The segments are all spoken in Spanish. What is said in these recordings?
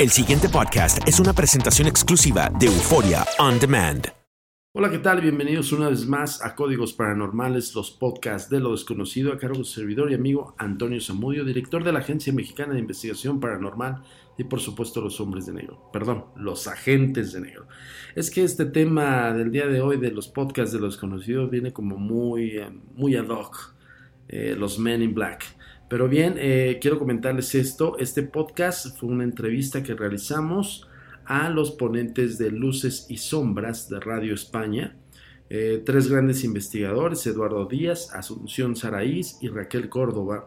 El siguiente podcast es una presentación exclusiva de Euforia On Demand. Hola, ¿qué tal? Bienvenidos una vez más a Códigos Paranormales, los podcasts de lo desconocido, a cargo de su servidor y amigo Antonio Zamudio, director de la Agencia Mexicana de Investigación Paranormal y por supuesto los hombres de negro, perdón, los agentes de negro. Es que este tema del día de hoy de los podcasts de lo desconocido viene como muy, eh, muy ad hoc, eh, los Men in Black. Pero bien, eh, quiero comentarles esto, este podcast fue una entrevista que realizamos a los ponentes de Luces y Sombras de Radio España, eh, tres grandes investigadores, Eduardo Díaz, Asunción Saraís y Raquel Córdoba,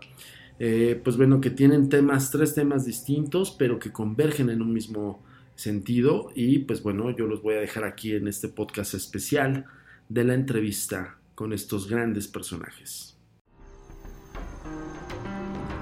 eh, pues bueno, que tienen temas, tres temas distintos, pero que convergen en un mismo sentido. Y pues bueno, yo los voy a dejar aquí en este podcast especial de la entrevista con estos grandes personajes.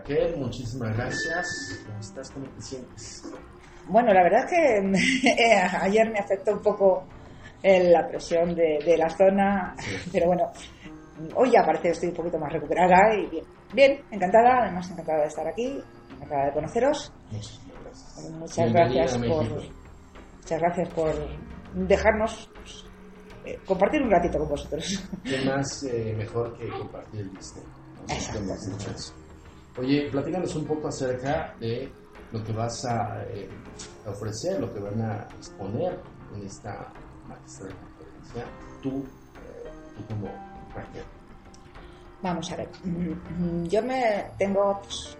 Raquel, muchísimas gracias. ¿Cómo estás? ¿Cómo te sientes? Bueno, la verdad es que ayer me afectó un poco eh, la presión de, de la zona, pero bueno, hoy ya parece que estoy un poquito más recuperada y bien, bien, encantada, además encantada de estar aquí, encantada de conoceros. Muchas gracias. Muchas gracias por, muchas gracias por dejarnos pues, eh, compartir un ratito con vosotros. ¿Qué más eh, mejor que compartir el misterio? Exacto. Oye, platícanos un poco acerca de lo que vas a eh, ofrecer, lo que van a exponer en esta maestra de conferencia. Tú, eh, tú como Raquel. Vamos a ver, mm, yo me tengo, pues,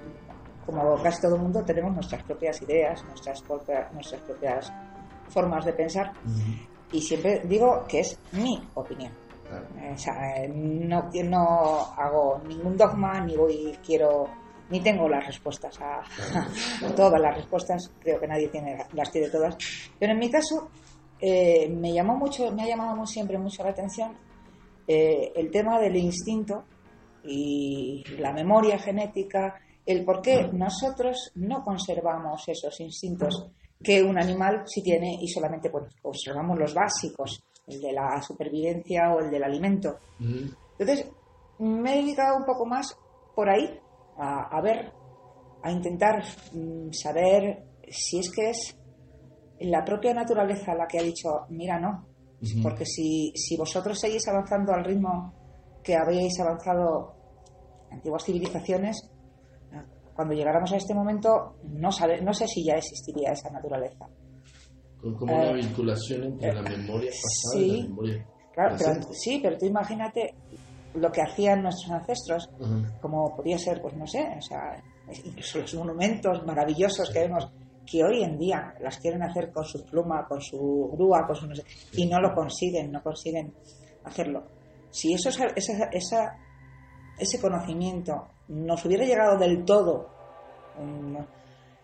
como casi todo el mundo, tenemos nuestras propias ideas, nuestras propias, nuestras propias formas de pensar y siempre digo que es mi opinión. Claro. O sea, no, no hago ningún dogma, ni voy, quiero, ni tengo las respuestas a, a todas las respuestas, creo que nadie tiene, las tiene todas. Pero en mi caso, eh, me llamó mucho, me ha llamado muy, siempre mucho la atención eh, el tema del instinto y la memoria genética, el por qué nosotros no conservamos esos instintos que un animal sí tiene y solamente observamos los básicos, el de la supervivencia o el del alimento. Entonces, me he dedicado un poco más por ahí a, a ver, a intentar mm, saber si es que es la propia naturaleza la que ha dicho, mira, no, porque si, si vosotros seguís avanzando al ritmo que habéis avanzado antiguas civilizaciones, cuando llegáramos a este momento, no, sabe, no sé si ya existiría esa naturaleza. Con como una Eh, vinculación entre eh, la memoria pasada y sí. la memoria Claro, pero, sí, pero tú imagínate lo que hacían nuestros ancestros, como podía ser, pues no sé, o sea, incluso los monumentos maravillosos que vemos, que hoy en día las quieren hacer con su pluma, con su grúa, con su no sé, y no lo consiguen, no consiguen hacerlo. Si eso, es- esa, esa- ese conocimiento nos hubiera llegado del todo mm,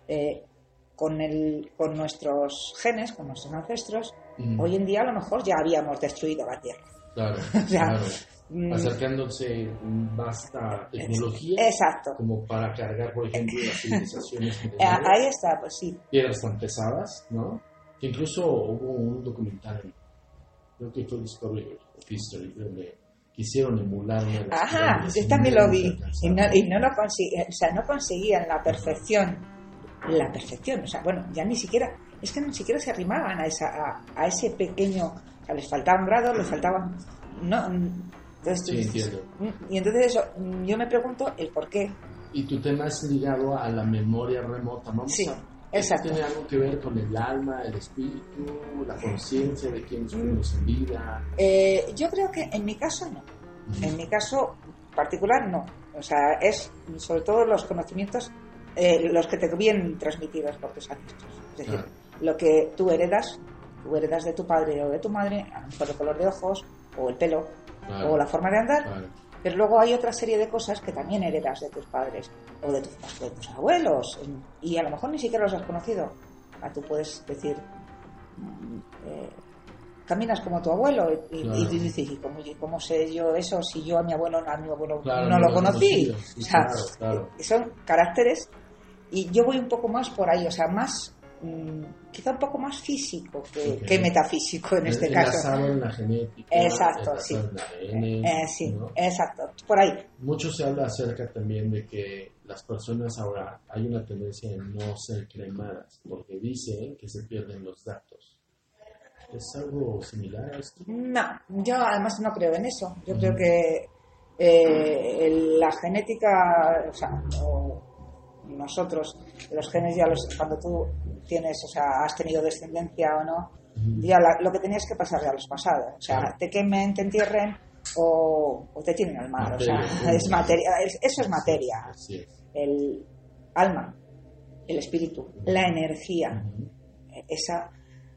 eh, con, el, con nuestros genes, con nuestros ancestros, hoy en día a lo mejor ya habíamos destruido la Tierra. Claro, O sea, claro. Mm, Acercándose vasta tecnología Exacto. como para cargar, por ejemplo, las civilizaciones Eh, milenarias. Ahí está, pues sí. piedras tan pesadas, ¿no? Que incluso hubo un documental, en- creo que fue Discovery of History, donde quisieron emular una Ajá, yo también lo vi. Y no, y no lo conseguían, o sea, no conseguían la perfección. La perfección, o sea, bueno, ya ni siquiera, es que ni siquiera se arrimaban a, esa, a, a ese pequeño, o sea, les faltaban grados, les faltaban, no, entonces Sí, entiendo. mm, y entonces eso, mm, yo me pregunto el por qué, Y tu tema es ligado a la memoria remota. Vamos Sí, exacto. ¿Tiene algo que ver con el alma, el espíritu, la conciencia de quienes fuimos en vida? Eh, yo creo que en mi caso no. En mi caso particular no. O sea, es sobre todo los conocimientos, eh, los que te vienen transmitidos por tus ancestros. Es decir, Claro. lo que tú heredas tú heredas de tu padre o de tu madre, mejor el color de ojos, o el pelo, Claro. o la forma de andar, Claro. pero luego hay otra serie de cosas que también heredas de tus padres o de tus, de tus abuelos, y a lo mejor ni siquiera los has conocido. Ah, tú puedes decir, mm, eh, caminas como tu abuelo, y, Claro. y dices, ¿y cómo, sé yo eso si yo a mi abuelo, a mi abuelo Claro, no, no lo conocí? sí, O sea, claro, claro. son caracteres y yo voy un poco más por ahí, o sea, más, quizá un poco más físico que, Ok. que metafísico en este caso. Enlazado en la genética. Exacto, sí. en ADN, Eh, sí, ¿no? exacto, por ahí. Mucho se habla acerca también de que las personas ahora hay una tendencia en no ser cremadas porque dicen que se pierden los datos. ¿Es algo similar a esto? No, yo además no creo en eso. Yo creo que eh, la genética, o sea, o nosotros, los genes ya los, cuando tú tienes, o sea, has tenido descendencia o no, ya la- lo que tenías que pasar ya los pasados. O sea, te quemen, te entierren o, o te tienen al mar. O sea, es materia, es- eso es materia. Es. El alma, el espíritu, la energía, esa,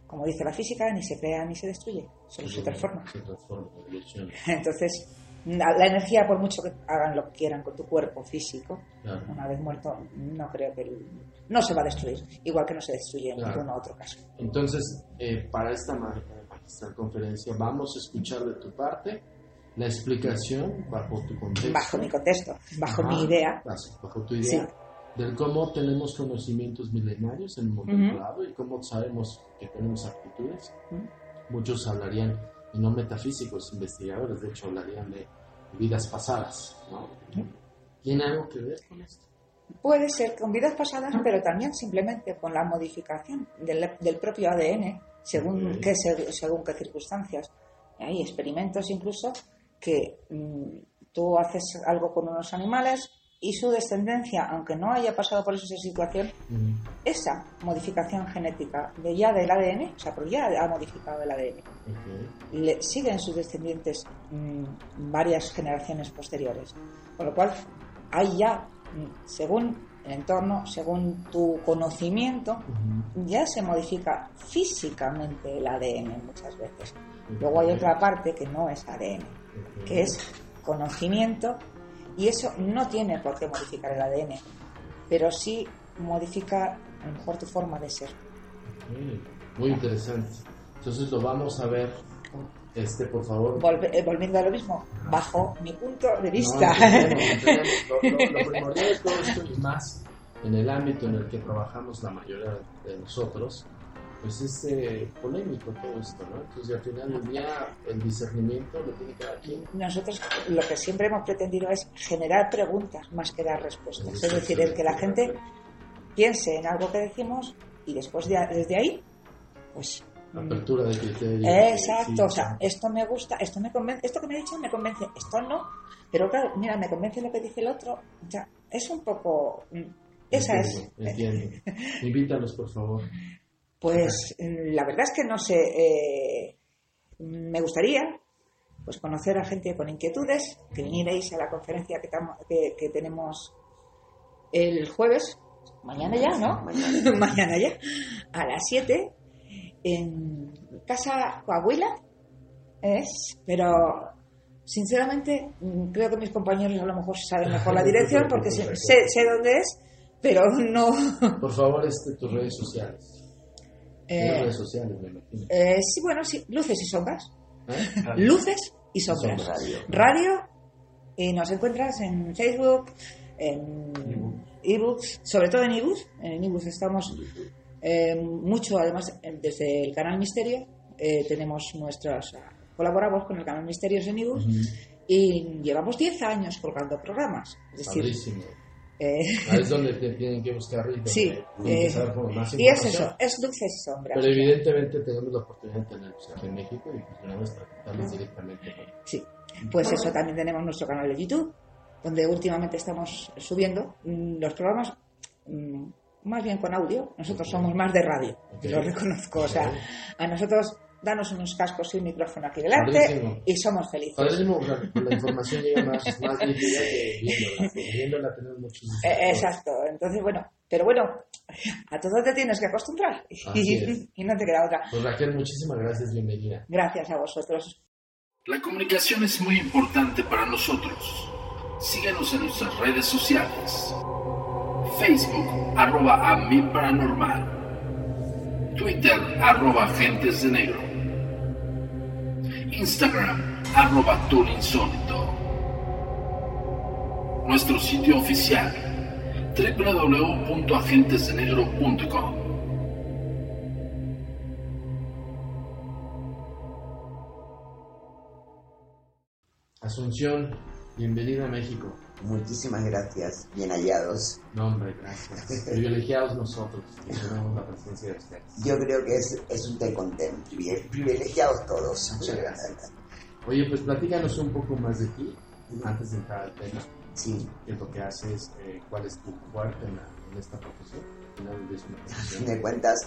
como dice la física, ni se crea ni se destruye, solo se transforma. Se transforma, evoluciona. Entonces, la, energía, por mucho que hagan lo que quieran con tu cuerpo físico, Claro. una vez muerto, no creo que el- no se va a destruir, igual que no se destruye en Claro. ningún otro caso. Entonces, eh, para esta ma- magistral conferencia vamos a escuchar de tu parte la explicación bajo tu contexto. Bajo mi contexto, bajo Ajá, mi idea. Bajo, tu idea. Sí. Del cómo tenemos conocimientos milenarios en un momento dado y cómo sabemos que tenemos aptitudes. Ujú. Muchos hablarían, y no metafísicos, investigadores, de hecho hablarían de vidas pasadas. ¿no? ¿Tiene algo que ver con esto? Puede ser con vidas pasadas, pero también simplemente con la modificación del, del propio ADN, según, qué, se- según qué circunstancias. Hay experimentos incluso que mm, tú haces algo con unos animales y su descendencia, aunque no haya pasado por esa situación, esa modificación genética de ya del ADN, o sea, porque ya ha modificado el ADN, le siguen sus descendientes mm, varias generaciones posteriores. Con lo cual, hay ya, mm, según el entorno, según tu conocimiento, Ujú. ya se modifica físicamente el ADN muchas veces. Luego hay otra parte que no es ADN, que es conocimiento, y eso no tiene por qué modificar el ADN, pero sí modifica a lo mejor tu forma de ser. Muy interesante. Entonces lo vamos a ver. Este, por favor. Volve- eh, volviendo a lo mismo, bajo mi punto de No, vista. entendemos, entendemos. Lo, lo- lo primordial de todo esto y más en el ámbito en el que trabajamos la mayoría de nosotros, pues es eh, polémico todo esto, ¿no? Entonces al final del día el discernimiento lo tiene cada quien. Nosotros lo que siempre hemos pretendido es generar preguntas más que dar respuestas. Es decir, el que la gente piense en algo que decimos y después de, desde ahí, pues... Apertura de criterio. Exacto, sí, o sea, esto me gusta, esto me convence, esto que me ha dicho me convence, esto no, pero claro, mira, me convence lo que dice el otro, o sea, es un poco, mm, esa entiendo, es, Entiendo. Invítalos, por favor. Pues mm, la verdad es que no sé, eh, me gustaría pues conocer a gente con inquietudes, que vinierais a la conferencia que, tamo- que, que tenemos el jueves, mañana ya, ¿no? mañana. Ya, a las 7, en Casa Coahuila, es, pero sinceramente mm, creo que mis compañeros a lo mejor saben mejor la dirección porque sé, sé, sé dónde es, pero no... Por favor, este, tus redes sociales. Eh, redes sociales, me imagino. eh, sí, bueno, sí, luces y sombras. ¿Eh? Luces y sombras. Radio, y nos encuentras en Facebook, en ebooks, sobre todo en ebooks. En ebooks estamos eh, mucho, además, desde el canal Misterio, tenemos nuestros. Colaboramos con el canal Misterios en ebooks y llevamos 10 años colgando programas. Es decir, Padrísimo. Eh, Ahí es donde te tienen que buscar y sí, eh, como más y es eso, es luces y sombras. Pero evidentemente tenemos la oportunidad de tenerlos aquí en México y pues tenemos que tratarlos directamente con Sí, pues eso también tenemos nuestro canal de YouTube, donde últimamente estamos subiendo mm, los programas mm, más bien con audio. Nosotros somos más de radio, lo reconozco. O sea, a nosotros danos unos cascos y un micrófono aquí delante Padrísimo. y somos felices. Padrísimo, la, la información llega más, más nítida que viéndola. Viéndola tenemos muchos Eh, exacto. Entonces, bueno, Pero bueno, a todo te tienes que acostumbrar es. y no te queda otra. Pues Raquel, muchísimas gracias, bienvenida. Gracias a vosotros. La comunicación es muy importante para nosotros. Síguenos en nuestras redes sociales. Facebook, arroba a mi paranormal. Twitter, arroba agentes de negro. Instagram, arroba insólito. Nuestro sitio oficial, www.agentesdenegro.com. Asunción, bienvenida a México. Muchísimas gracias, bien hallados. No, hombre, gracias. Privilegiados nosotros que tenemos la presencia de ustedes. Yo creo que es, es un té con té, privile- privilegiados todos. Muchas gracias. Oye, pues platícanos un poco más de ti antes de entrar al tema. Sí, ¿Qué es lo que haces? Eh, ¿Cuál es tu fuerte en, en esta profesión? Al fin de cuentas,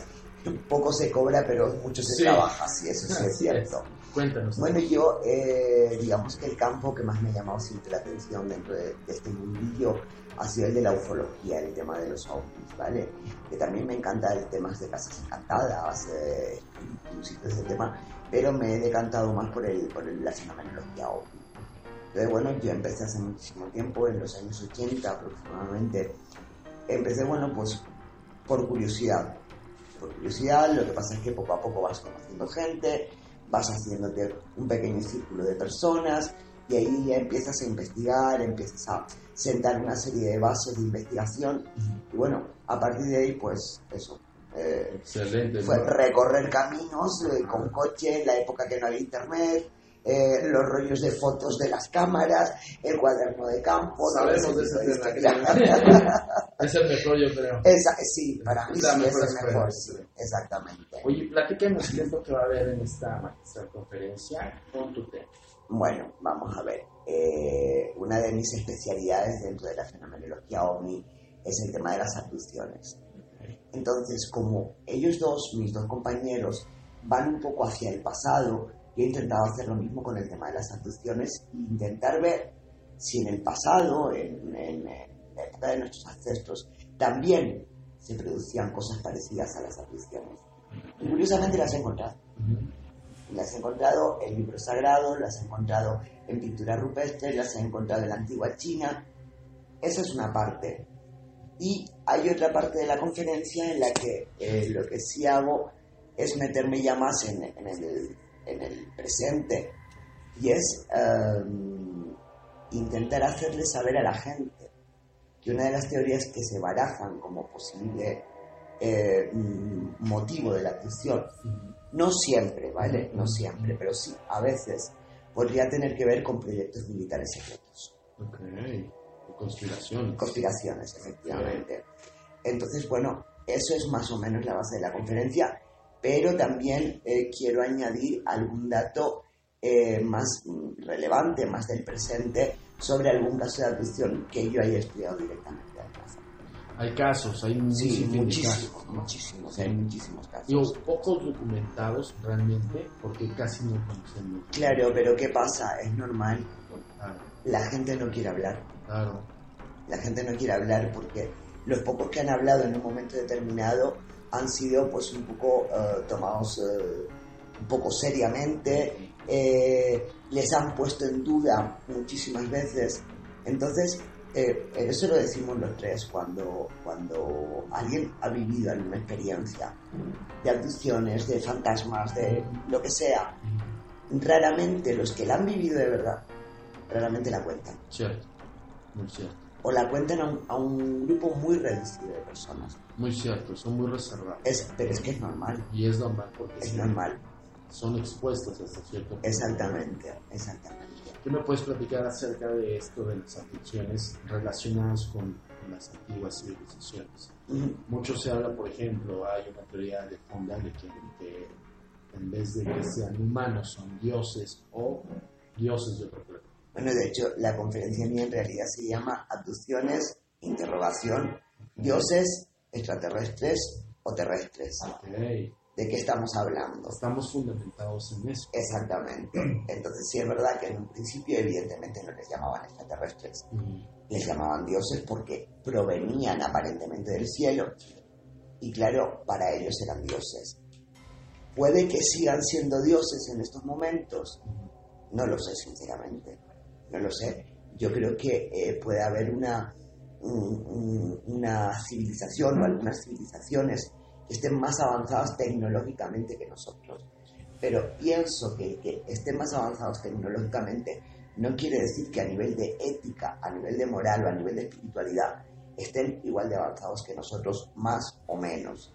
poco se cobra, pero mucho se Sí. trabaja, sí, eso sí es cierto. Cuéntanos. Bueno, yo, eh, digamos que el campo que más me ha llamado siempre la atención dentro de, de este mundillo ha sido el de la ufología, el tema de los ovnis, ¿vale? Que también me encanta el tema de casas encantadas, eh, ese tema, pero me he decantado más por, el, por el- la fenomenología ovni. Entonces, bueno, yo empecé hace muchísimo tiempo, en los años 80 aproximadamente. Empecé, bueno, pues por curiosidad. Por curiosidad, lo que pasa es que poco a poco vas conociendo gente, vas haciéndote un pequeño círculo de personas y ahí ya empiezas a investigar, empiezas a sentar una serie de bases de investigación y bueno, a partir de ahí pues eso. eh, Excelente. fue ¿no? recorrer caminos eh, con coche en la época que no había internet, eh, los rollos de fotos de las cámaras, el cuaderno de campo. Sabemos de ese tema. es el mejor, yo creo. Esa- sí, para mí sí es el mejor, sí, exactamente. Oye, platícanos qué es lo que va a haber en esta magistral conferencia con tu tema. Bueno, vamos a ver. Eh, una de mis especialidades dentro de la fenomenología ovni es el tema de las abducciones. Entonces, como ellos dos, mis dos compañeros, van un poco hacia el pasado, yo he intentado hacer lo mismo con el tema de las abducciones e intentar ver si en el pasado, en, en- en la época de nuestros ancestros, también se producían cosas parecidas a las abducciones. Y curiosamente las he encontrado. Las he encontrado en libros sagrados, las he encontrado en pinturas rupestres, las he encontrado en la antigua China. Esa es una parte. Y hay otra parte de la conferencia en la que eh, lo que sí hago es meterme ya más en, en el, en el presente y es em, intentar hacerle saber a la gente que una de las teorías que se barajan como posible eh, mm, motivo de la abducción no siempre, ¿vale? No siempre, pero sí, a veces podría tener que ver con proyectos militares secretos, Ok. O conspiración. conspiraciones, efectivamente. Entonces, bueno, eso es más o menos la base de la conferencia, pero también eh, quiero añadir algún dato eh, más relevante, más del presente, sobre algún caso de abducción que yo haya estudiado directamente casa. Hay casos, hay Sí, muchísimos casos. muchísimos, hay muchísimos casos. Digo, pocos documentados realmente, porque casi no conocemos. Claro, pero ¿qué pasa? Es normal, Claro, la gente no quiere hablar. claro. La gente no quiere hablar porque los pocos que han hablado en un momento determinado han sido pues un poco eh, tomados eh, un poco seriamente, eh, les han puesto en duda muchísimas veces. Entonces, eso lo decimos los tres cuando, cuando alguien ha vivido alguna experiencia de abducciones, de fantasmas, de lo que sea. Raramente los que la han vivido de verdad, raramente la cuentan Cierto. Muy. O la cuentan a un, a un grupo muy reducido de personas. Muy cierto. Son muy reservados. Es, pero es que es normal, Y es normal porque es sí, normal. son expuestos hasta cierto punto. Exactamente, exactamente. ¿Qué me puedes platicar acerca de esto de las aflicciones relacionadas con las antiguas civilizaciones? Ujú. Mucho se habla, por ejemplo, hay una teoría de fonda de que, que en vez de que sean humanos son dioses o dioses de otro planeta. Bueno, de hecho, la conferencia mía en realidad se llama Abducciones, interrogación, dioses, extraterrestres o terrestres. ¿De qué estamos hablando? Estamos fundamentados en eso. Exactamente. Entonces sí es verdad que en un principio evidentemente no les llamaban extraterrestres, Mm, les llamaban dioses porque provenían aparentemente del cielo y claro, para ellos eran dioses. Puede que sigan siendo dioses en estos momentos, no lo sé sinceramente, no lo sé. Yo creo que eh, puede haber una, un- un- una civilización o algunas civilizaciones que estén más avanzadas tecnológicamente que nosotros. Pero pienso que que estén más avanzados tecnológicamente no quiere decir que a nivel de ética, a nivel de moral o a nivel de espiritualidad estén igual de avanzados que nosotros, más o menos.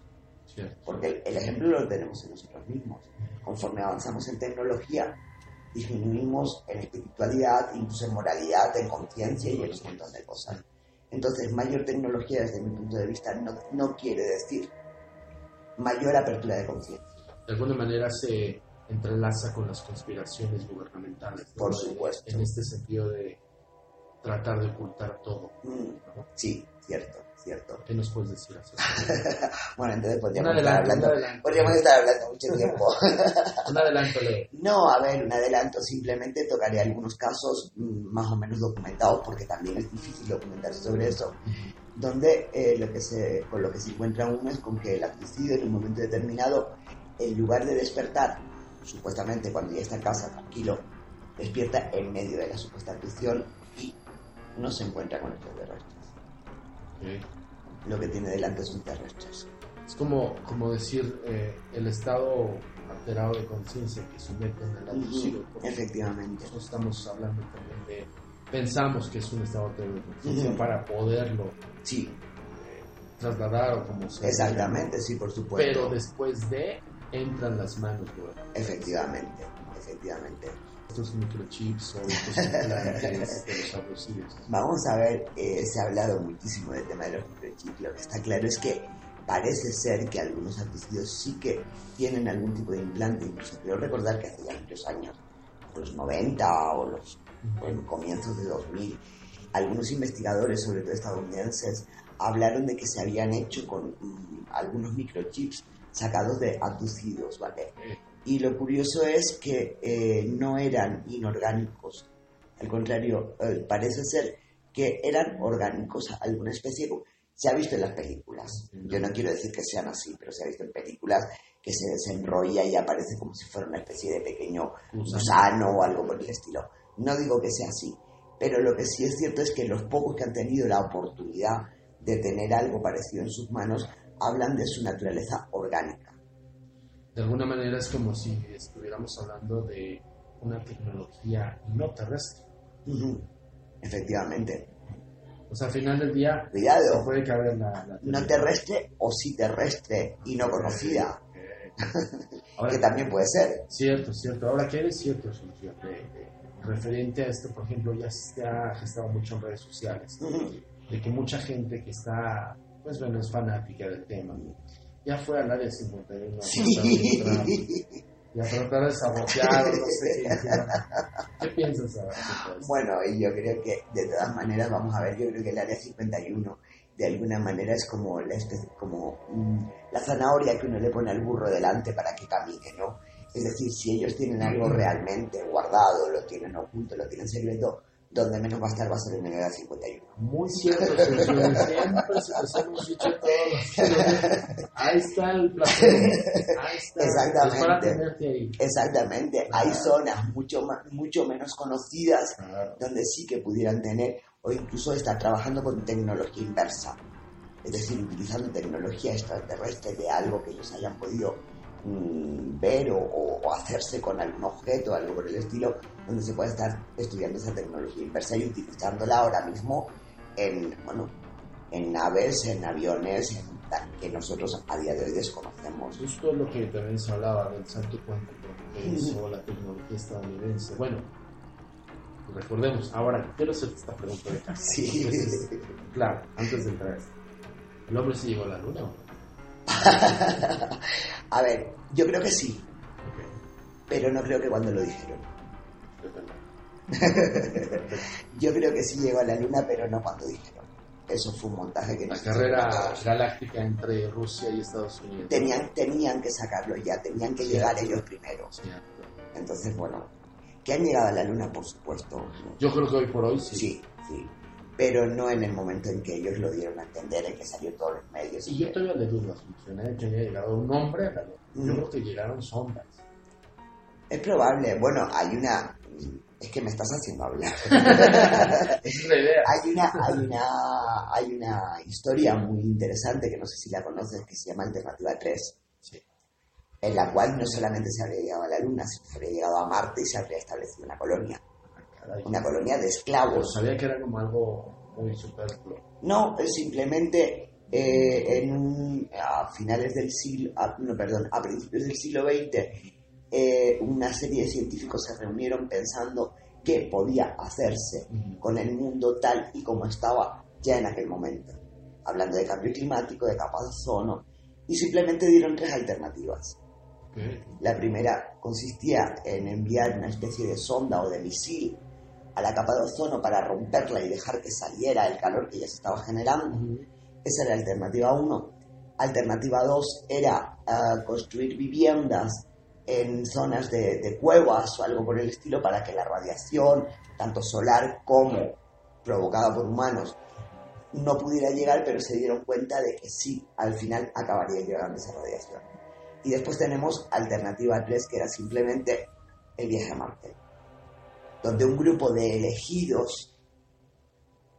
Porque el, el ejemplo lo tenemos en nosotros mismos. Conforme avanzamos en tecnología, disminuimos en espiritualidad, incluso en moralidad, en conciencia y en un montón de cosas. Entonces, mayor tecnología desde mi punto de vista no, no quiere decir mayor apertura de conciencia. De alguna manera se entrelaza con las conspiraciones gubernamentales. ¿no? Por supuesto. En este sentido de tratar de ocultar todo. Mm, ¿no? sí, cierto, cierto. ¿Qué nos puedes decir Bueno, entonces podríamos estar, adelanto, hablando, podríamos estar hablando mucho tiempo. Un adelanto, Leo. No, a ver, un adelanto, simplemente tocaré algunos casos mm, más o menos documentados, porque también es difícil documentarse sobre eso, donde eh, lo que se, con lo que se encuentra uno es con que el suicidio en un momento determinado, en lugar de despertar, supuestamente cuando ya está en casa tranquilo, despierta en medio de la supuesta prisión y no se encuentra con extraterrestres. Ok. Lo que tiene delante son terrestres. Es como, como decir eh, el estado alterado de conciencia que someten al abducido. Ujú, porque Efectivamente. nosotros estamos hablando también de. Pensamos que es un estado alterado de conciencia para poderlo Sí, trasladar o como se exactamente, sí, por supuesto. Pero después de entran las manos, güey. Efectivamente, efectivamente. Estos microchips o estos implantes de los. Vamos a ver, eh, se ha hablado muchísimo del tema de los microchips. Lo que está claro es que parece ser que algunos abducidos sí que tienen algún tipo de implante. Incluso creo recordar que hace ya muchos años, los 90 o los en comienzos de 2000, algunos investigadores, sobre todo estadounidenses, hablaron de que se habían hecho con mm, algunos microchips sacados de abducidos, ¿vale? Y lo curioso es que eh, no eran inorgánicos, al contrario, eh, parece ser que eran orgánicos, alguna especie, se ha visto en las películas, yo no quiero decir que sean así, pero se ha visto en películas que se desenrolla y aparece como si fuera una especie de pequeño gusano o algo por el estilo. No digo que sea así, pero lo que sí es cierto es que los pocos que han tenido la oportunidad de tener algo parecido en sus manos hablan de su naturaleza orgánica. De alguna manera es como si estuviéramos hablando de una tecnología no terrestre. Efectivamente. O sea, al final del día Cuidado, puede caber la, la no terrestre o sí terrestre y no conocida, Ahora, que también puede ser. Cierto, cierto. Ahora, ¿qué es cierto, Sergio? Referente a esto, por ejemplo, ya se ha gestado mucho en redes sociales, de que mucha gente que está, pues bueno, es fanática del tema, ya fue al área 51 a Sí. y a tratar de sabotear, no sé qué. hicieron. ¿Qué piensas ahora? Bueno, y yo creo que de todas maneras, vamos a ver, yo creo que el área 51 de alguna manera es como la, especie- como, mm, la zanahoria que uno le pone al burro delante para que camine, ¿no? Es decir, si ellos tienen algo realmente guardado, lo tienen oculto, lo tienen secreto, donde menos va a estar va a ser en el área 51. Muy cierto. Siempre se hemos dicho todos. Ahí está el placer. Ahí está. Exactamente. Para tenerte ahí. Exactamente, hay zonas mucho, ma- mucho menos conocidas Claro. donde sí que pudieran tener o incluso estar trabajando con tecnología inversa, es decir, utilizando tecnología extraterrestre de algo que ellos hayan podido mm, ver o, o- hacerse con algún objeto, algo por el estilo, donde se pueda estar estudiando esa tecnología inversa y utilizándola ahora mismo en, bueno, en naves, en aviones, en que nosotros a día de hoy desconocemos. Justo lo que también se hablaba del salto cuántico que hizo la tecnología estadounidense. Bueno, recordemos, ahora quiero hacerte esta pregunta de casa. Sí. Entonces, claro, antes de entrar. ¿El hombre se llegó a la luna o no? a ver, yo creo que sí, pero no creo que cuando lo dijeron. yo creo que sí llegó a la luna, pero no cuando dijeron. eso fue un montaje que La carrera galáctica entre Rusia y Estados Unidos. Tenían, tenían que sacarlo ya, tenían que Sí. llegar ellos primero. Entonces, bueno, que han llegado a la luna, por supuesto. Yo creo que hoy por hoy sí. Sí, sí. Pero no en el momento en que ellos lo dieron a entender, en que salió todos los medios. Y yo todavía le dudo funcioné que haya llegado un hombre a la luna. Yo Mm. creo que llegaron sondas. Es probable. Bueno, hay una... Es que me estás haciendo hablar. Es la idea. hay una, hay una, hay una historia muy interesante que no sé si la conoces que se llama Alternativa 3, Sí. en la cual no solamente se habría llegado a la Luna, sino se habría llegado a Marte y se habría establecido una colonia, Caray. una colonia de Pero esclavos. sabía que era como algo muy superfluo. No, simplemente eh, en un- a finales del siglo, a- no, perdón, a principios del siglo XX, eh, una serie de científicos se reunieron pensando qué podía hacerse con el mundo tal y como estaba ya en aquel momento, hablando de cambio climático, de capas de ozono, y simplemente dieron tres alternativas. La primera consistía en enviar una especie de sonda o de misil a la capa de ozono para romperla y dejar que saliera el calor que ya se estaba generando. Esa era la alternativa 1. Alternativa 2 era ah, construir viviendas en zonas de, de cuevas o algo por el estilo para que la radiación, tanto solar como provocada por humanos, no pudiera llegar, pero se dieron cuenta de que sí, al final acabaría llegando esa radiación. Y después tenemos alternativa 3, que era simplemente el viaje a Marte, donde un grupo de elegidos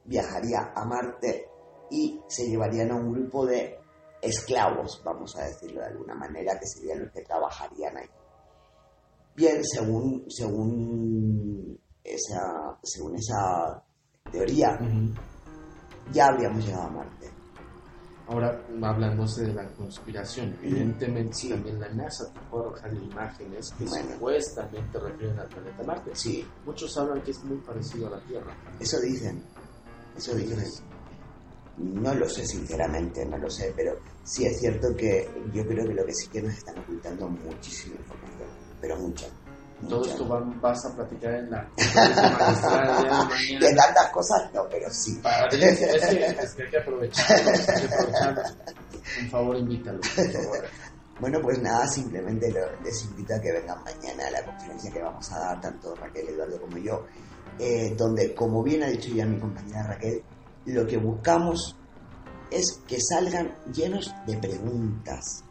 viajaría a Marte y se llevarían a un grupo de esclavos, vamos a decirlo de alguna manera, que serían los que trabajarían ahí. Bien, según, según, esa, según esa teoría, ya habríamos llegado a Marte. Ahora, hablándose de la conspiración, evidentemente Sí. también la NASA te puede arrojar imágenes que Bueno. supuestamente refieren al planeta Marte. Sí, Muchos hablan que es muy parecido a la Tierra. eso dicen, eso dicen. No lo sé sinceramente, no lo sé, pero sí es cierto que yo creo que lo que sí que nos están ocultando muchísima información, pero mucha. Todo esto va- vas a platicar en la de tantas cosas no, pero sí. Para- es, que, es que hay que aprovecharlo, hay que aprovecharlo. Por favor, invítalo, por favor. Bueno, pues nada, simplemente les invito a que vengan mañana a la conferencia que vamos a dar, tanto Raquel, Eduardo como yo, eh, donde, como bien ha dicho ya mi compañera Raquel, lo que buscamos es que salgan llenos de preguntas.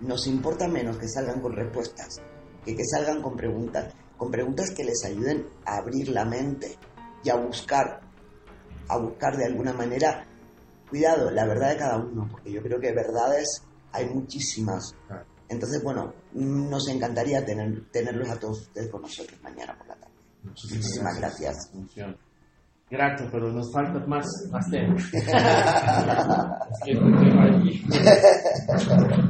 Nos importa menos que salgan con respuestas que que salgan con preguntas, con preguntas que les ayuden a abrir la mente y a buscar, a buscar de alguna manera, cuidado, la verdad de cada uno, porque yo creo que verdades hay muchísimas. Entonces, bueno, nos encantaría tener, tenerlos a todos ustedes con nosotros mañana por la tarde. Muchísimas gracias. Asunción. Grato, pero nos falta más, más tema.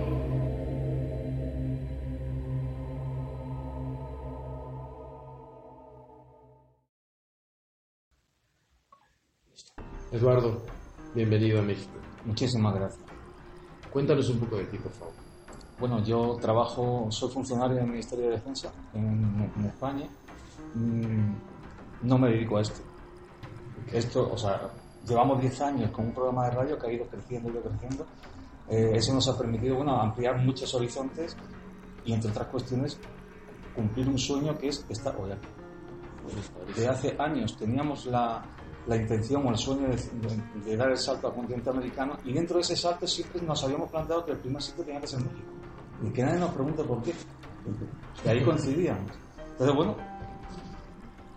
Eduardo, bienvenido a México. Muchísimas gracias. Cuéntanos un poco de ti, por favor. Bueno, yo trabajo, soy funcionario del Ministerio de Defensa en, en España. Mm, No me dedico a esto. Esto, o sea, llevamos 10 años con un programa de radio que ha ido creciendo, ido creciendo. Eh, eso nos ha permitido, bueno, ampliar muchos horizontes y, entre otras cuestiones, cumplir un sueño que es estar hoy aquí. Desde hace años teníamos la, la intención o el sueño de, de- de dar el salto al continente americano y dentro de ese salto siempre nos habíamos planteado que el primer sitio tenía que ser México. Y que nadie nos pregunte por qué. Y ahí coincidíamos. Entonces, bueno,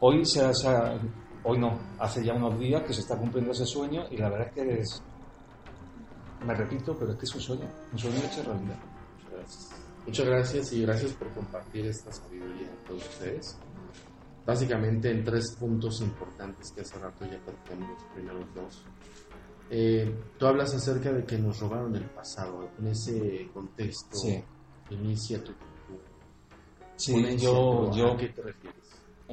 hoy, se, se hoy no, hace ya unos días que se está cumpliendo ese sueño y la verdad es que es, me repito, pero es que es un sueño, un sueño hecho realidad. Muchas gracias. Y gracias por compartir esta sabiduría todos ustedes. Básicamente en tres puntos importantes que hace rato ya platicamos los primeros dos. Eh, tú hablas acerca de que nos robaron el pasado, en ese contexto Sí. inicia tu, tu Sí, yo, yo, ¿a qué te refieres?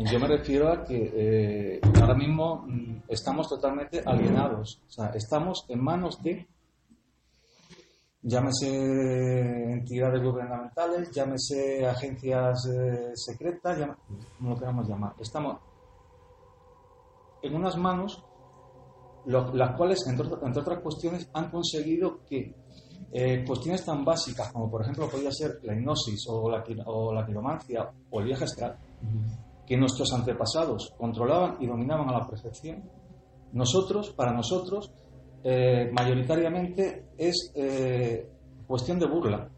yo me refiero a que eh, ahora mismo mm, estamos totalmente alienados. O sea, estamos en manos de, llámese entidades gubernamentales, llámese agencias eh, secretas, como lo queramos llamar. Estamos en unas manos lo- las cuales, entre, otras- entre otras cuestiones, han conseguido que eh, cuestiones tan básicas como, por ejemplo, podría ser la hipnosis o la, o la quiromancia o el viaje astral, que nuestros antepasados controlaban y dominaban a la perfección, nosotros, para nosotros, eh, mayoritariamente es eh, cuestión de burla,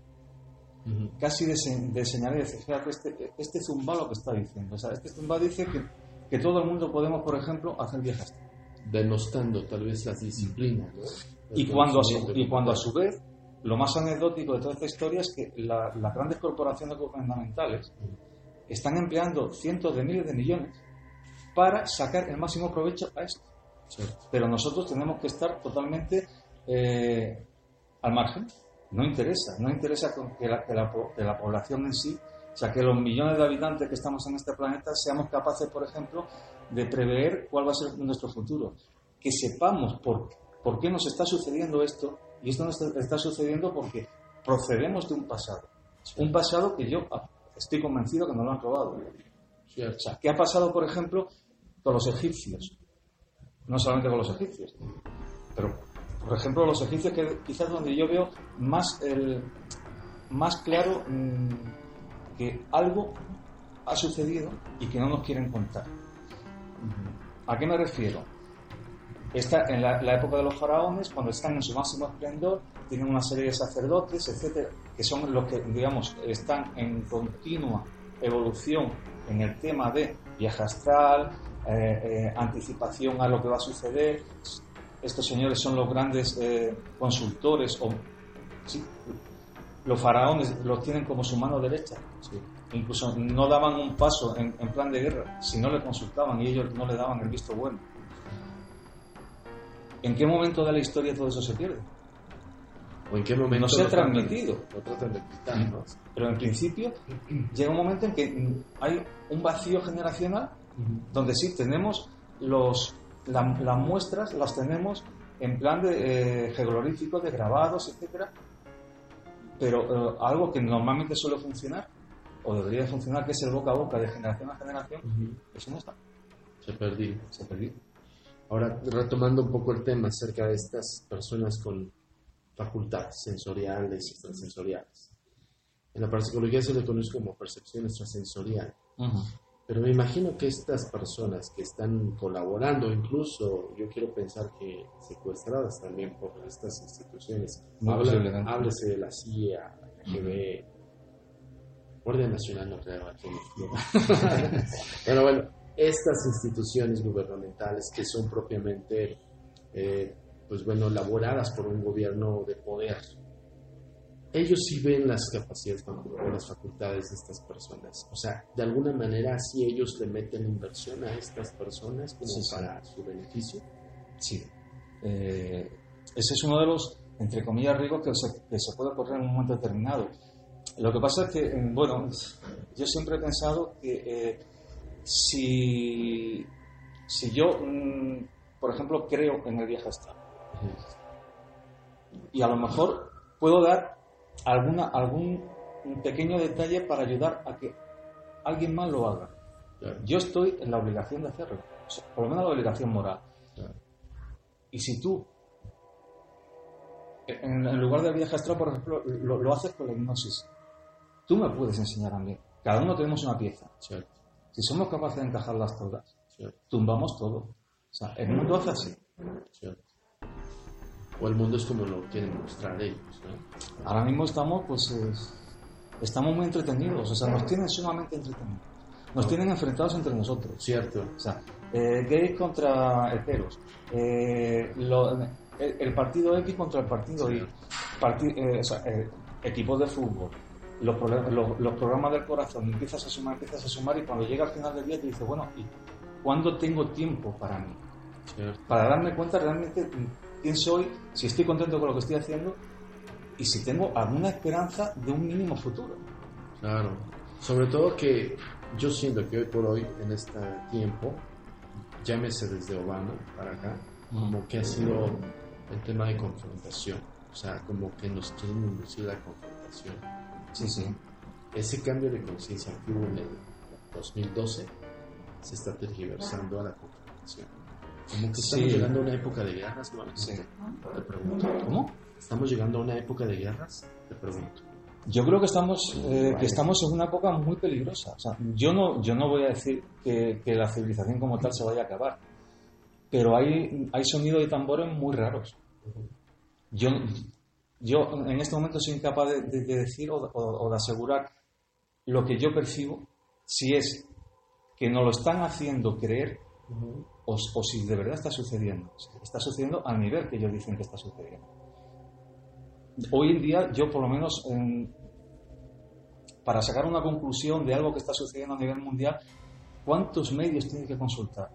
Ujú. casi de, de señalar y decir, fíjate, este, este zumba lo que está diciendo. O sea, este zumba dice que, que todo el mundo podemos, por ejemplo, hacer viaje astral. denostando tal vez las disciplinas, ¿no? Y cuando, a su, y cuando a su vez, lo más anecdótico de toda esta historia es que la- las grandes corporaciones gubernamentales están empleando cientos de miles de millones para sacar el máximo provecho a esto. Pero nosotros tenemos que estar totalmente eh, al margen. No interesa, no interesa que, la, que la po- que la población en sí, o sea, que los millones de habitantes que estamos en este planeta seamos capaces, por ejemplo, de prever cuál va a ser nuestro futuro. Que sepamos por, por qué nos está sucediendo esto, y esto nos está, sucediendo porque procedemos de un pasado. Un pasado que yo estoy convencido que nos lo han robado. O sea, ¿qué ha pasado, por ejemplo, con los egipcios? No solamente con los egipcios, pero, por ejemplo, los egipcios, que quizás donde yo veo más, el, más claro mm, que algo ha sucedido y que no nos quieren contar. ¿A qué me refiero? Está en la, la época de los faraones, cuando están en su máximo esplendor, tienen una serie de sacerdotes, etcétera, que son los que, digamos, están en continua evolución en el tema de viaje astral, eh, eh, anticipación a lo que va a suceder. Estos señores son los grandes eh, consultores, o sí, los faraones los tienen como su mano derecha. Sí. Incluso no daban un paso en, en plan de guerra si no le consultaban y ellos no le daban el visto bueno. ¿En qué momento de la historia todo eso se pierde? ¿O en qué momento No se ha tratan- transmitido. Lo tratan de quitar, ¿no? Pero en principio llega un momento en que hay un vacío generacional donde sí tenemos los, la- las muestras, las tenemos en plan de eh, de grabados, etcétera, pero eh, algo que normalmente suele funcionar, o debería funcionar, que es el boca a boca de generación a generación, Ujú. eso no está, Se perdió. se perdió. Ahora, retomando un poco el tema acerca de estas personas con facultades sensoriales y extrasensoriales. En la parapsicología se le conoce como percepción extrasensorial. Pero me imagino que estas personas que están colaborando, incluso yo quiero pensar que secuestradas también por estas instituciones, háblese de la CIA, la KGB, Guardia Nacional no creo aquí. Pero bueno, estas instituciones gubernamentales que son propiamente, eh, pues bueno, elaboradas por un gobierno de poder, ellos sí ven las capacidades o las facultades de estas personas. O sea, de alguna manera sí ellos le meten inversión a estas personas como Sí, sí. para su beneficio. Sí. Eh, ese es uno de los, entre comillas, riesgos que se, que se puede correr en un momento determinado. Lo que pasa es que, eh, bueno, yo siempre he pensado que eh, si, si yo, mm, por ejemplo, creo en el viaje astral y a lo mejor puedo dar alguna, algún pequeño detalle para ayudar a que alguien más lo haga. Claro, Yo estoy en la obligación de hacerlo, o sea, por lo menos la obligación moral. claro. Y si tú, en, en lugar del viaje astral, por ejemplo, lo, lo haces con la hipnosis, tú me puedes enseñar a mí. Cada uno tenemos una pieza. Cierto, Si somos capaces de encajarlas todas, cierto, tumbamos todo. O sea, el mundo hace así. cierto. O el mundo es como lo quieren mostrar ellos, ¿no? Ahora mismo estamos, pues, es- estamos muy entretenidos. O sea, nos tienen sumamente entretenidos. Nos tienen enfrentados entre nosotros. Cierto, O sea, eh, gays contra heteros. Eh, lo- el, el partido X contra el partido Y. Parti- eh, o sea, eh, equipos de fútbol. Los, los- los programas del corazón. Empiezas a sumar, empiezas a sumar y cuando llega al final del día te dices, bueno, ¿y cuándo tengo tiempo para mí? cierto. Para darme cuenta realmente quién soy, si estoy contento con lo que estoy haciendo y si tengo alguna esperanza de un mínimo futuro. Claro. Sobre todo que yo siento que hoy por hoy, en este tiempo, llámese desde Obama para acá, como que ha sido el tema de confrontación. O sea, como que nos quieren inducir la confrontación. Sí, sí. Ese cambio de conciencia que hubo en el 2012 se está tergiversando a la confrontación. Como que estamos Sí. llegando a una época de guerras, ¿no? Sí. Te pregunto. ¿Cómo? ¿Estamos llegando a una época de guerras? Te pregunto. Yo creo que estamos, eh, que estamos en una época muy peligrosa. O sea, yo no, yo no voy a decir que, que la civilización como tal se vaya a acabar, pero hay, hay sonidos de tambores muy raros. Yo, yo en este momento soy incapaz de, de- de decir o, o- o de asegurar lo que yo percibo, si es que nos lo están haciendo creer o, o si de verdad está sucediendo. Está sucediendo al nivel que ellos dicen que está sucediendo. Hoy en día, yo por lo menos, para sacar una conclusión de algo que está sucediendo a nivel mundial, ¿cuántos medios tienes que consultar?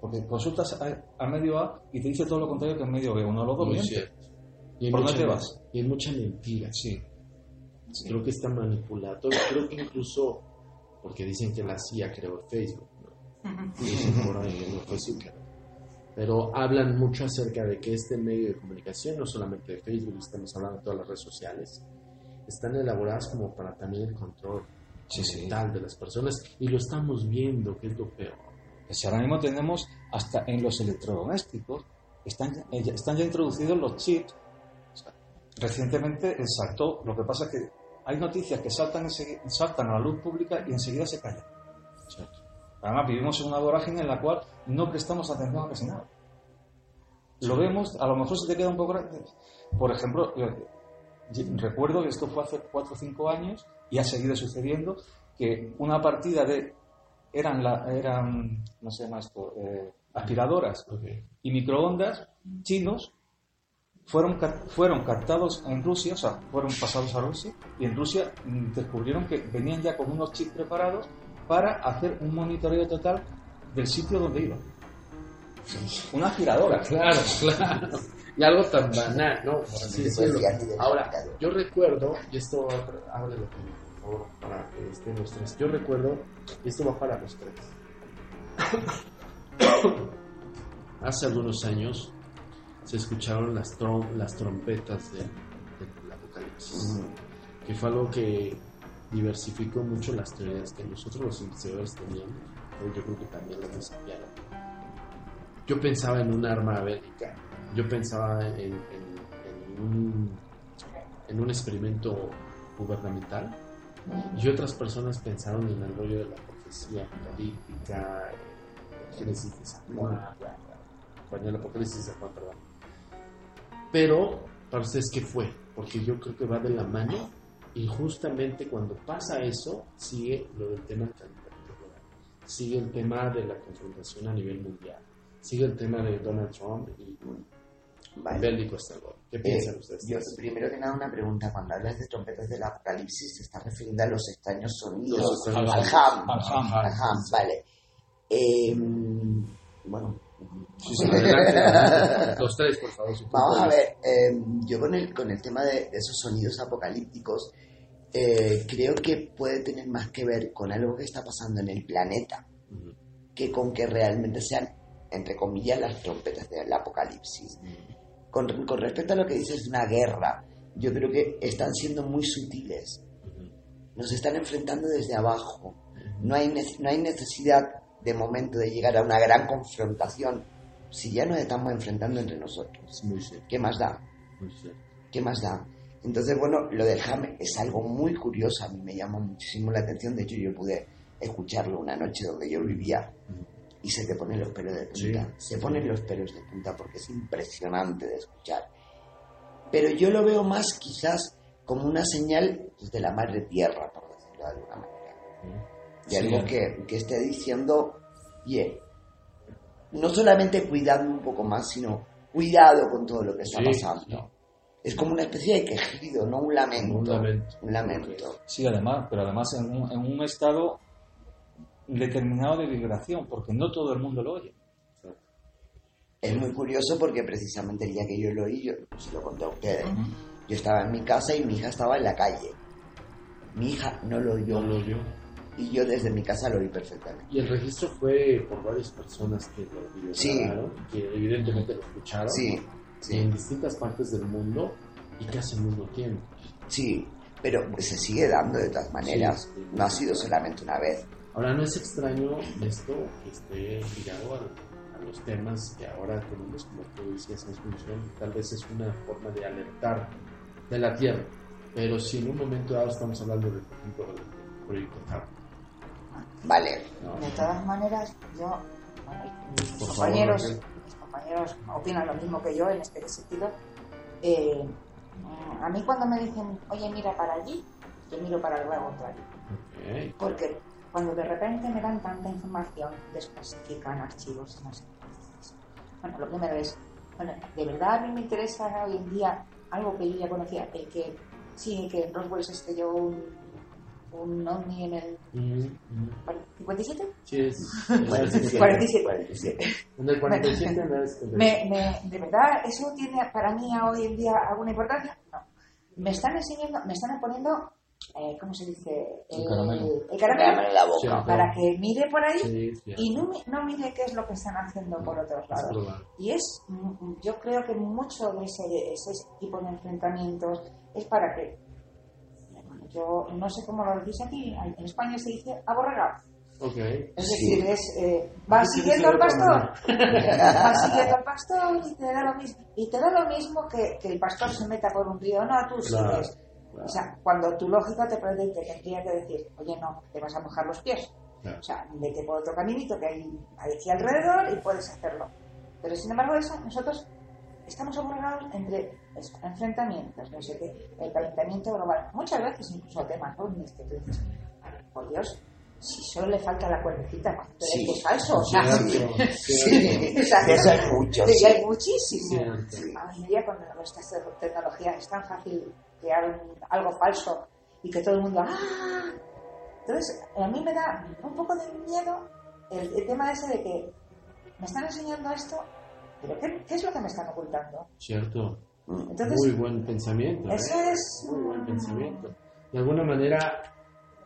Porque consultas a, a medio A y te dice todo lo contrario que en medio B. Uno los dos miente. Y ¿Por dónde te vas? Y hay mucha mentira. Sí. Creo que está manipulado. Creo que incluso, porque dicen que la CIA creó Facebook, ¿no? Dicen por ahí que no fue Zuckerberg. Pero hablan mucho acerca de que este medio de comunicación, no solamente de Facebook, estamos hablando de todas las redes sociales, están elaboradas como para también el control Sí, sí. mental de las personas y lo estamos viendo, que es lo peor. Si ahora mismo tenemos hasta en los electrodomésticos, están, eh, ya- están ya introducidos los chips. O sea, recientemente saltó, lo que pasa es que hay noticias que saltan, saltan a la luz pública y enseguida se callan. Además, vivimos en una vorágine en la cual no prestamos atención a casi nada. Lo vemos, a lo mejor se te queda un poco... Por ejemplo, eh, recuerdo que esto fue hace 4 o 5 años y ha seguido sucediendo que una partida de... Eran, la, eran no sé más, eh, aspiradoras y microondas chinos fueron, fueron captados en Rusia, o sea, fueron pasados a Rusia, y en Rusia mm, descubrieron que venían ya con unos chips preparados para hacer un monitoreo total del sitio donde iban. Una aspiradora. Claro, claro. Y algo tan banal, ¿no? Por Sí, de Ahora, yo recuerdo, y esto ábrelo por favor para que estén los tres. Yo recuerdo, y esto va para los tres. Hace algunos años se escucharon las, trom- las trompetas de- del apocalipsis, que fue algo que diversificó mucho las teorías que nosotros los investigadores teníamos, pero yo creo que también las desafiaron. Yo pensaba en un arma bélica, yo pensaba en, un, en un experimento gubernamental y otras personas pensaron en el rollo de la profecía apocalíptica, el Génesis de San Juan, bueno, el Apocalipsis de San Juan, perdón. Pero, para ustedes, ¿qué fue? Porque yo creo que va de la mano y justamente cuando pasa eso, sigue lo del tema. Sigue el tema de la confrontación a nivel mundial. Sigue el tema de Donald Trump y Vale. bélico hasta luego. ¿Qué Eh, piensan ustedes? yo, primero que nada, una pregunta. Cuando hablas de trompetas del apocalipsis, te estás refiriendo a los extraños sonidos. Los extraños al sonidos. ham. Al ham. Al ham, vale. Eh, bueno, Sí, sí, adelante. Los tres, por favor. si Vamos a puedes. ver, eh, yo con el, con el tema de, esos sonidos apocalípticos, eh, creo que puede tener más que ver con algo que está pasando en el planeta Ujú. que con que realmente sean, entre comillas, las trompetas del apocalipsis. Con, con respecto a lo que dices de una guerra, yo creo que están siendo muy sutiles. Ujú. Nos están enfrentando desde abajo. No hay, no hay necesidad de momento de llegar a una gran confrontación si ya nos estamos enfrentando entre nosotros. Muy ¿Qué más da? muy. ¿Qué más da? Entonces, bueno, lo del ham es algo muy curioso, a mí me llamó muchísimo la atención, de hecho yo pude escucharlo una noche donde yo vivía y se te ponen los pelos de punta, Sí. se ponen los pelos de punta porque es impresionante de escuchar. Pero yo lo veo más quizás como una señal pues, de la madre tierra, por decirlo de alguna manera. De Sí, algo que, que esté diciendo, oye, no solamente cuidando un poco más, sino cuidado con todo lo que está Sí, pasando. Es como una especie de quejido, no un lamento. Un lamento. Un lamento. Sí, además, pero además en un, en un estado determinado de vibración, porque no todo el mundo lo oye. Es muy curioso porque precisamente el día que yo lo oí, yo se lo conté a ustedes, Yo estaba en mi casa y mi hija estaba en la calle. Mi hija no lo oyó. No lo vio. Y yo desde mi casa lo vi perfectamente. Y el registro fue por varias personas que lo videograbaron, que evidentemente lo escucharon Sí, sí, en distintas partes del mundo y casi al mismo tiempo. sí. Pero se sigue dando de todas maneras. Sí, sí. No ha sido solamente una vez. Ahora, no es extraño esto que esté ligado a, a los temas que ahora tenemos, como tú decías, en exposición, tal vez es una forma de alertar de la Tierra. Pero si en un momento dado estamos hablando de, por ejemplo, del proyecto HARP, Vale. De todas maneras, yo, bueno, mis Por compañeros, mis compañeros opinan lo mismo que yo en este sentido. Eh, a mí cuando me dicen, oye, mira para allí, yo miro para el lado contrario. Ok. Porque cuando de repente me dan tanta información, desclasifican archivos y no sé. Bueno, lo primero es, bueno, de verdad a mí me interesa hoy en día algo que yo ya conocía, el que sí, que en Roswell se estrelló un, un ovni en el Mm, mm. 57. Sí, es. 47. 47. 47. En el 47 no es. Me, me- ¿De verdad eso tiene para mí hoy en día alguna importancia? No. Me están enseñando, me están poniendo, eh, ¿cómo se dice? El caramelo. el caramelo Dame la boca. Sí. para que mire por ahí Sí, sí, y no, mi- no mire qué es lo que están haciendo por otros lados. Y es, mm, yo creo que mucho de ese, ese tipo de enfrentamientos es para que, yo no sé cómo lo decís aquí, en España se dice aborregado. Es Sí. decir, es, eh, vas siguiendo al pastor, vas siguiendo al pastor y te da lo mismo, y te da lo mismo que, que el pastor se meta por un río, no, tú Claro, sigues. O sea, cuando tu lógica te, pre- te tendría que decir, oye, no, te vas a mojar los pies. Claro. O sea, vete por otro caminito que hay aquí alrededor y puedes hacerlo. Pero sin embargo, eso, nosotros estamos obligados entre enfrentamientos, no sé qué, el calentamiento global. Muchas veces incluso temas ovnis que tú dices, por Dios, si solo le falta la cuerdecita, pero Sí. es que es falso. O sea, hay mucho. y sí. hay muchísimo. Cierto. Hoy en día con nuestras tecnologías es tan fácil crear un- algo falso y que todo el mundo ¡ah! Entonces, a mí me da un poco de miedo el, el tema ese de que me están enseñando esto, pero ¿qué, qué es lo que me están ocultando? Cierto. Mm. Entonces, Muy buen pensamiento. ¿eh? eso es... Muy buen pensamiento. De alguna manera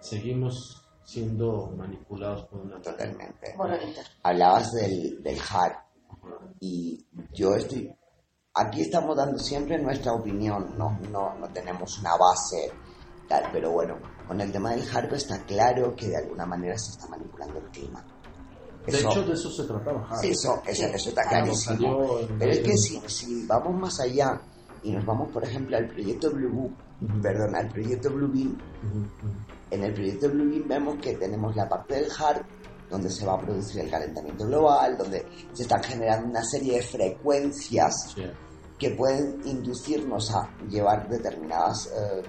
seguimos siendo manipulados por una Totalmente. Bonito. Hablabas del, del HAR y yo estoy... Aquí estamos dando siempre nuestra opinión, no, no, no tenemos una base tal, pero bueno, con el tema del HARP está claro que de alguna manera se está manipulando el clima. De Eso- hecho, de eso se trataba. Eso, eso, eso está clarísimo. Pero es que si, si vamos más allá y nos vamos, por ejemplo, al proyecto Blue Book, Ujú. perdón, al proyecto Blue Beam, en el proyecto Blue Beam vemos que tenemos la parte del HARP, donde se va a producir el calentamiento global, donde se están generando una serie de frecuencias Sí. que pueden inducirnos a llevar determinadas eh,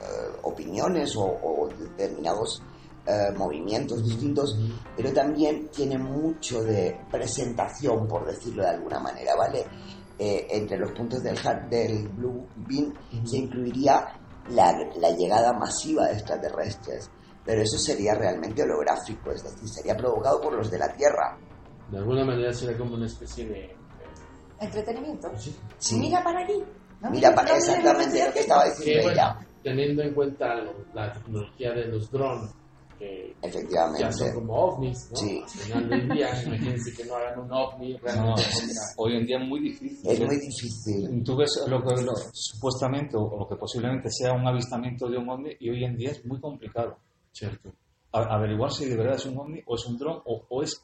eh, opiniones o, o determinados eh, movimientos distintos, pero también tiene mucho de presentación, por decirlo de alguna manera, ¿vale? Eh, entre los puntos del, del Blue Beam Ujú. se incluiría la, la llegada masiva de extraterrestres, pero eso sería realmente holográfico, es decir, sería provocado por los de la Tierra. De alguna manera sería como una especie de... Entretenimiento. sí, Sí. Mira para allí. No Mira, para exactamente lo que estaba diciendo Que, ella. teniendo en cuenta la tecnología de los drones, que ya Efectivamente. son como ovnis, ¿no? Sí. Al final del día, imagínense que no hagan un ovni No, realmente. hoy en día es muy difícil. Es muy difícil. Tú ves lo que lo- supuestamente o lo que posiblemente sea un avistamiento de un ovni y hoy en día es muy complicado. Cierto. A- averiguar si de verdad es un ovni o es un dron o, o es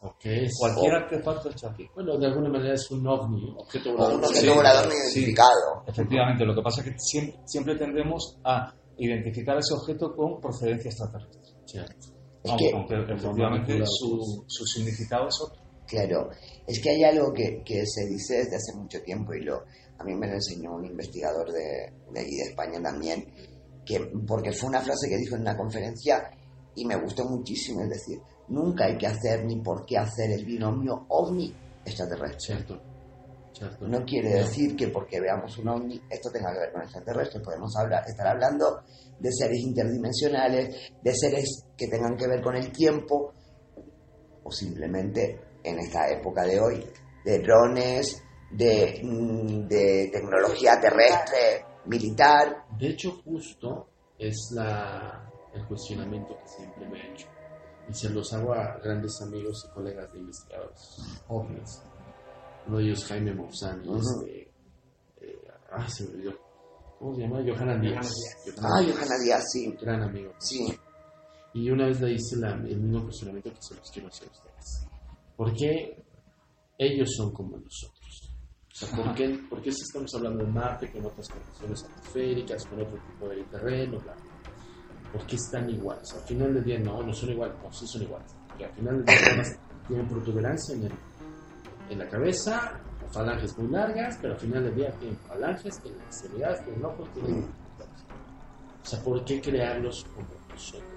cualquier artefacto hecho aquí. Bueno, de alguna manera es un ovni, objeto un volador. objeto Sí, volador no sí. identificado. Efectivamente, lo que pasa es que siempre, siempre tendemos a identificar ese objeto con procedencia extraterrestre. Cierto. Es que, aunque efectivamente su significado es otro. claro, es que hay algo que, que se dice desde hace mucho tiempo y lo a mí me lo enseñó un investigador de, de aquí de España también, que porque fue una frase que dijo en una conferencia y me gustó muchísimo, es decir, nunca hay que hacer ni por qué hacer el binomio ovni extraterrestre. Cierto. Cierto. No quiere decir que porque veamos un ovni esto tenga que ver con extraterrestres. Podemos hablar, estar hablando de seres interdimensionales, de seres que tengan que ver con el tiempo, o simplemente en esta época de hoy, de drones, de, mm, de tecnología terrestre, militar. De hecho, justo es la, el cuestionamiento que siempre me he hecho. Y se los hago a grandes amigos y colegas de investigadores jóvenes. Uno de ellos, Jaime Maussan, Ujú. este, eh, ay, se me olvidó. ¿Cómo se llama? Johanna Díaz. Ah, Johanna Díaz, sí. Gran amigo. Sí. Y una vez le hice la- el mismo cuestionamiento que se los quiero hacer a ustedes. ¿Por qué ellos son como nosotros? O sea, ¿por qué, por qué si estamos hablando de Marte con otras condiciones atmosféricas, con otro tipo de terreno, bla, bla? ¿Por qué están iguales? Al final del día, no, no son iguales, no, sí son iguales. Porque al final del día, además, tienen protuberancia en, el- en la cabeza, falanges muy largas, pero al final del día tienen falanges, tienen extremidades, tienen ojos, tienen... O sea, ¿por qué crearlos como nosotros?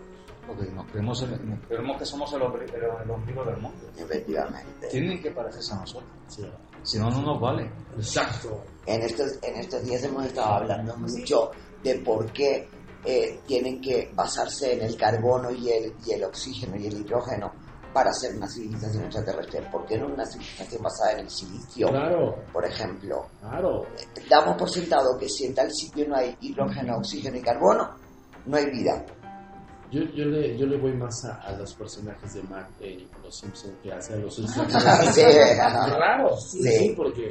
Porque nos creemos, el- creemos que somos el, hombre- el, el ombligo del mundo. Efectivamente. Tienen que parecerse a nosotros. Sí, Si no, no nos vale. Exacto. En estos, en estos días hemos estado hablando mucho de por qué eh, tienen que basarse en el carbono y el, y el oxígeno y el hidrógeno para ser una civilización extraterrestre. ¿Por qué no una civilización basada en el silicio, Claro, por ejemplo? claro. Damos por sentado que si en tal sitio no hay hidrógeno, oxígeno y carbono, no hay vida. Yo, yo, le, yo le voy más a, a los personajes de Mark en Los Simpsons que hace a los Sí. Raro, sí, Sí. sí, porque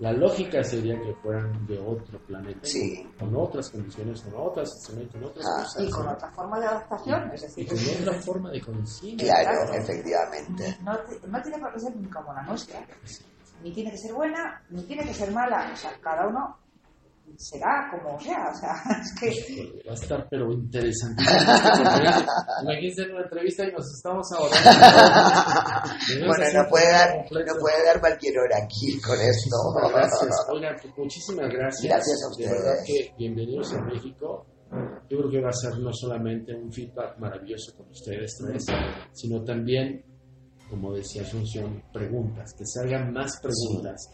la lógica sería que fueran de otro planeta, Sí. con otras condiciones, con otras con otras Ah, cosas. Y con otra forma de adaptación, es Y decir, con otra forma de conciencia. Claro, Exacto. efectivamente. no, no tiene por qué ser ni como la nuestra, ni tiene que ser buena, ni tiene que ser mala, o sea, cada uno será como sea, o sea, es que Va a estar, pero interesantísimo. porque Imagínense en una entrevista y nos estamos ahorrando. Bueno, no puede dar, no puede dar cualquier hora aquí con esto. Muchísimas gracias. Oigan, pues, muchísimas gracias. Gracias a De ustedes. verdad que bienvenidos a México. Yo creo que va a ser no solamente un feedback maravilloso con ustedes tres, sino también, como decía Asunción, preguntas, que se hagan más preguntas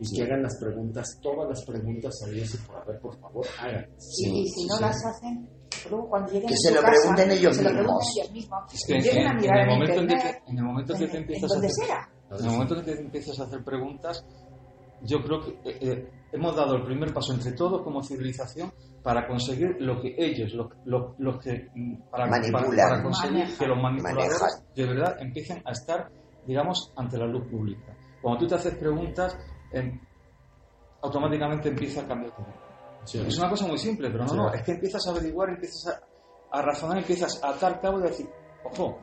y que hagan las preguntas, todas las preguntas sabidas y por haber, por favor, hagan. y, y si no las hacen, luego cuando lleguen Que a se lo casa, pregunten ellos se lo mismos. pregunten ellos mismos. Es que en, Lleguen a en mirar el en momento en, que internet, te, en el momento en que te en- en empiezas a hacer, en el momento en que te empiezas a hacer preguntas, yo creo que eh, eh, hemos dado el primer paso entre todos como civilización para conseguir lo que ellos, lo, lo- los que mm, para, para, Manipulan. para conseguir Manejan. que los manipuladores Manejan. de verdad empiecen a estar, digamos, ante la luz pública. Cuando tú te haces preguntas, em, automáticamente empieza a cambiar todo. Sí. Es una cosa muy simple, pero no, Sí. no, es que empiezas a averiguar, empiezas a, a razonar, empiezas a atar cabo y a decir, ojo,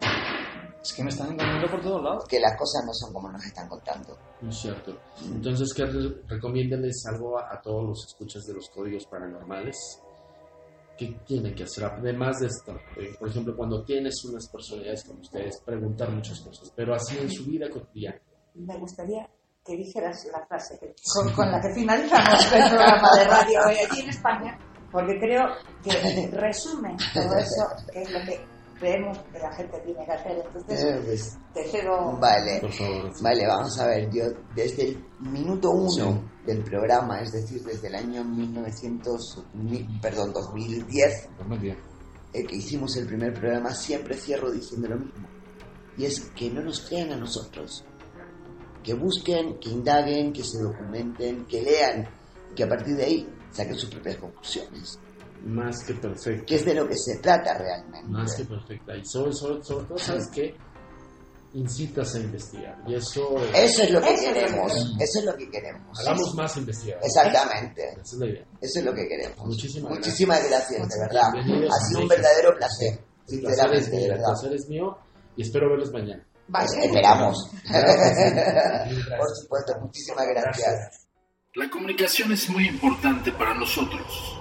es que me están engañando por todos lados. Que las cosas no son como nos están contando. Muy cierto. Entonces, que re- recomiéndenles algo a, a todos los escuchas de los códigos paranormales. ¿Qué tienen que hacer? Además de esto, eh, por ejemplo, cuando tienes unas personalidades como ustedes, preguntar muchas cosas, pero así en su vida cotidiana. Me gustaría que dijeras la frase que- con, con la que finalizamos el programa de radio hoy aquí en España, porque creo que resume todo eso, que es lo que creemos que la gente tiene que hacer. Entonces, Eh, pues, te cedo vale. Por favor. Vale, vamos a ver, yo desde el minuto uno Sí. del programa, es decir, desde el año 1900, mi- perdón, 2010, Pues muy bien. eh, que hicimos el primer programa, siempre cierro diciendo lo mismo. Y es que no nos crean a nosotros. Que busquen, que indaguen, que se documenten, que lean, que a partir de ahí saquen sus propias conclusiones. Más que perfecto. Que es de lo que se trata realmente. Más que perfecta. Y sobre, sobre, sobre todo, ¿sabes qué? Incitas a investigar. Y eso. Eso es lo que Eso es lo que queremos. Eso es lo que queremos. Hagamos más investigadores. Exactamente. Esa es la idea. Eso es lo que queremos. Muchísimas Muchísimas gracias, de verdad. Bienvenidos Ha sido un verdadero placer. El placer es Sinceramente, de mío. El verdad. placer es mío. Y espero verlos mañana. Vale. Esperamos. Gracias. Por supuesto, muchísimas gracias. La comunicación es muy importante para nosotros.